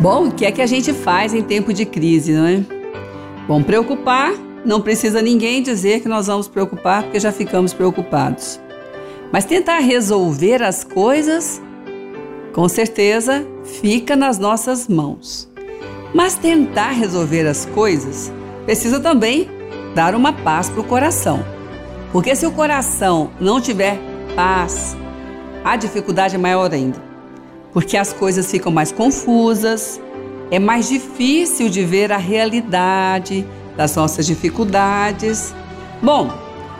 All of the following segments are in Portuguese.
Bom, o que é que a gente faz em tempo de crise, não é? Bom, preocupar, não precisa ninguém dizer que nós vamos preocupar, porque já ficamos preocupados. Mas tentar resolver as coisas, com certeza, fica nas nossas mãos. Mas tentar resolver as coisas precisa também dar uma paz para o coração. Porque se o coração não tiver paz, a dificuldade é maior ainda porque as coisas ficam mais confusas, é mais difícil de ver a realidade das nossas dificuldades. Bom,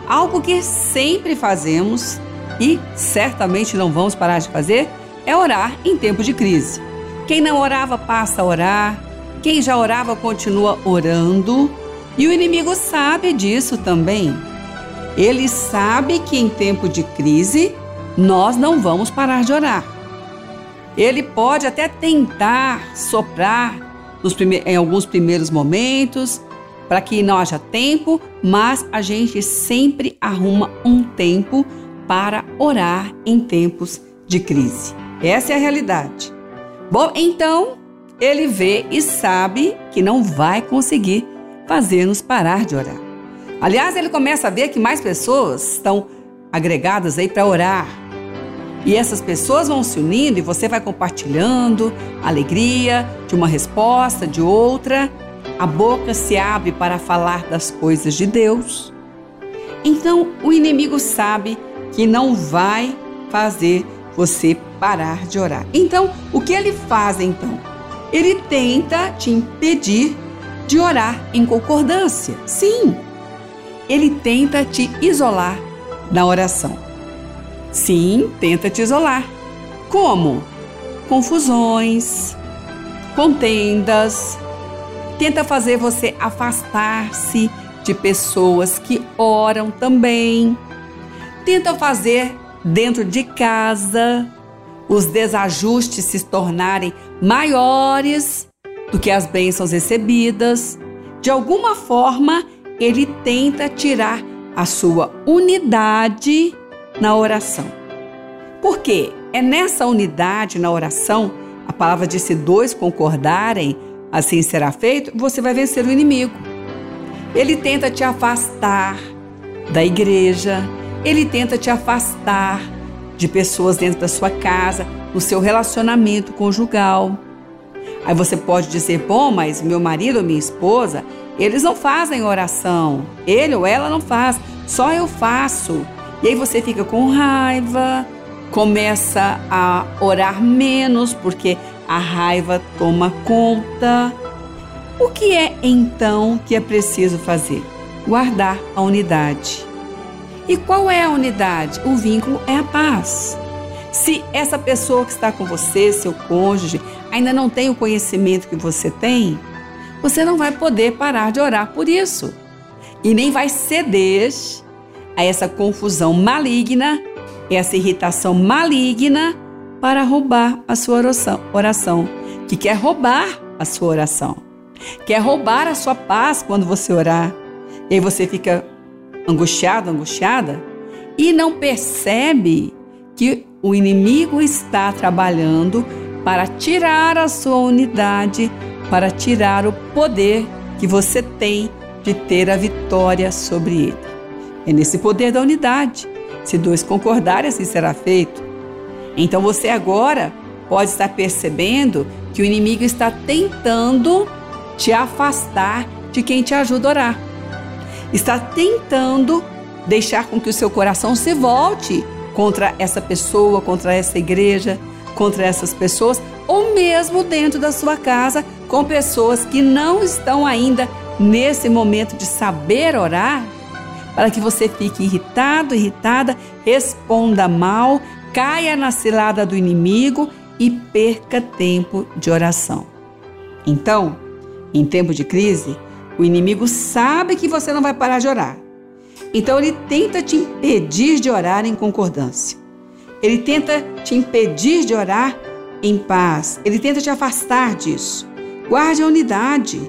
algo que sempre fazemos e certamente não vamos parar de fazer é orar em tempo de crise. Quem não orava passa a orar, quem já orava continua orando, e o inimigo sabe disso também. Ele sabe que em tempo de crise nós não vamos parar de orar. Ele pode até tentar soprar prime em alguns primeiros momentos para que não haja tempo, mas a gente sempre arruma um tempo para orar em tempos de crise. Essa é a realidade. Bom, então ele vê e sabe que não vai conseguir fazer-nos parar de orar. Aliás, ele começa a ver que mais pessoas estão agregadas aí para orar, e essas pessoas vão se unindo e você vai compartilhando alegria de uma resposta, de outra. A boca se abre para falar das coisas de Deus. Então o inimigo sabe que não vai fazer você parar de orar. Então, o que ele faz então? Ele tenta te impedir de orar em concordância. Sim, ele tenta te isolar na oração. Sim, tenta te isolar. Como? Confusões, contendas. Tenta fazer você afastar-se de pessoas que oram também. Tenta fazer dentro de casa os desajustes se tornarem maiores do que as bênçãos recebidas. De alguma forma, ele tenta tirar a sua unidade na oração. Porque é nessa unidade na oração, a palavra diz: se dois concordarem, assim será feito, você vai vencer o inimigo. Ele tenta te afastar da igreja, ele tenta te afastar de pessoas dentro da sua casa, no seu relacionamento conjugal. Aí você pode dizer: bom, mas meu marido ou minha esposa, eles não fazem oração, ele ou ela não faz, só eu faço. E aí você fica com raiva, começa a orar menos porque a raiva toma conta. O que é então que é preciso fazer? Guardar a unidade. E qual é a unidade? O vínculo é a paz. Se essa pessoa que está com você, seu cônjuge, ainda não tem o conhecimento que você tem, você não vai poder parar de orar por isso. E nem vai ceder a essa confusão maligna, essa irritação maligna para roubar a sua oração, oração, que quer roubar a sua oração, quer roubar a sua paz quando você orar. E aí você fica angustiado, angustiada e não percebe que o inimigo está trabalhando para tirar a sua unidade, para tirar o poder que você tem de ter a vitória sobre ele. É nesse poder da unidade. Se dois concordarem, assim será feito. Então você agora pode estar percebendo que o inimigo está tentando te afastar de quem te ajuda a orar. Está tentando deixar com que o seu coração se volte contra essa pessoa, contra essa igreja, contra essas pessoas, ou mesmo dentro da sua casa, com pessoas que não estão ainda nesse momento de saber orar para que você fique irritado, irritada, responda mal, caia na cilada do inimigo e perca tempo de oração. Então, em tempo de crise, o inimigo sabe que você não vai parar de orar. Então ele tenta te impedir de orar em concordância. Ele tenta te impedir de orar em paz. Ele tenta te afastar disso. Guarde a unidade.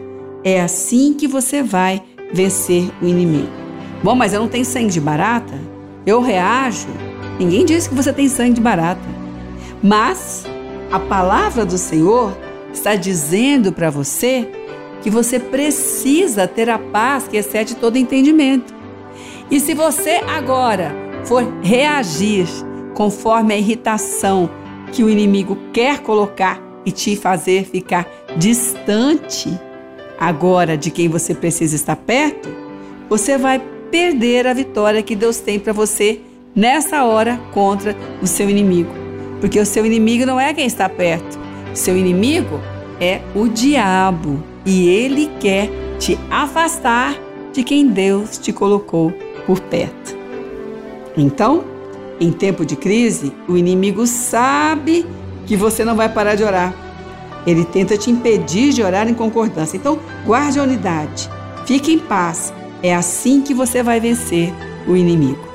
É assim que você vai vencer o inimigo. Bom, mas eu não tenho sangue de barata? Eu reajo? Ninguém disse que você tem sangue de barata. Mas a palavra do Senhor está dizendo para você que você precisa ter a paz que excede todo entendimento. E se você agora for reagir conforme a irritação que o inimigo quer colocar e te fazer ficar distante agora de quem você precisa estar perto, você vai perder a vitória que Deus tem para você nessa hora contra o seu inimigo. Porque o seu inimigo não é quem está perto, seu inimigo é o diabo e ele quer te afastar de quem Deus te colocou por perto. Então, em tempo de crise, o inimigo sabe que você não vai parar de orar. Ele tenta te impedir de orar em concordância. Então, guarde a unidade. Fique em paz. É assim que você vai vencer o inimigo.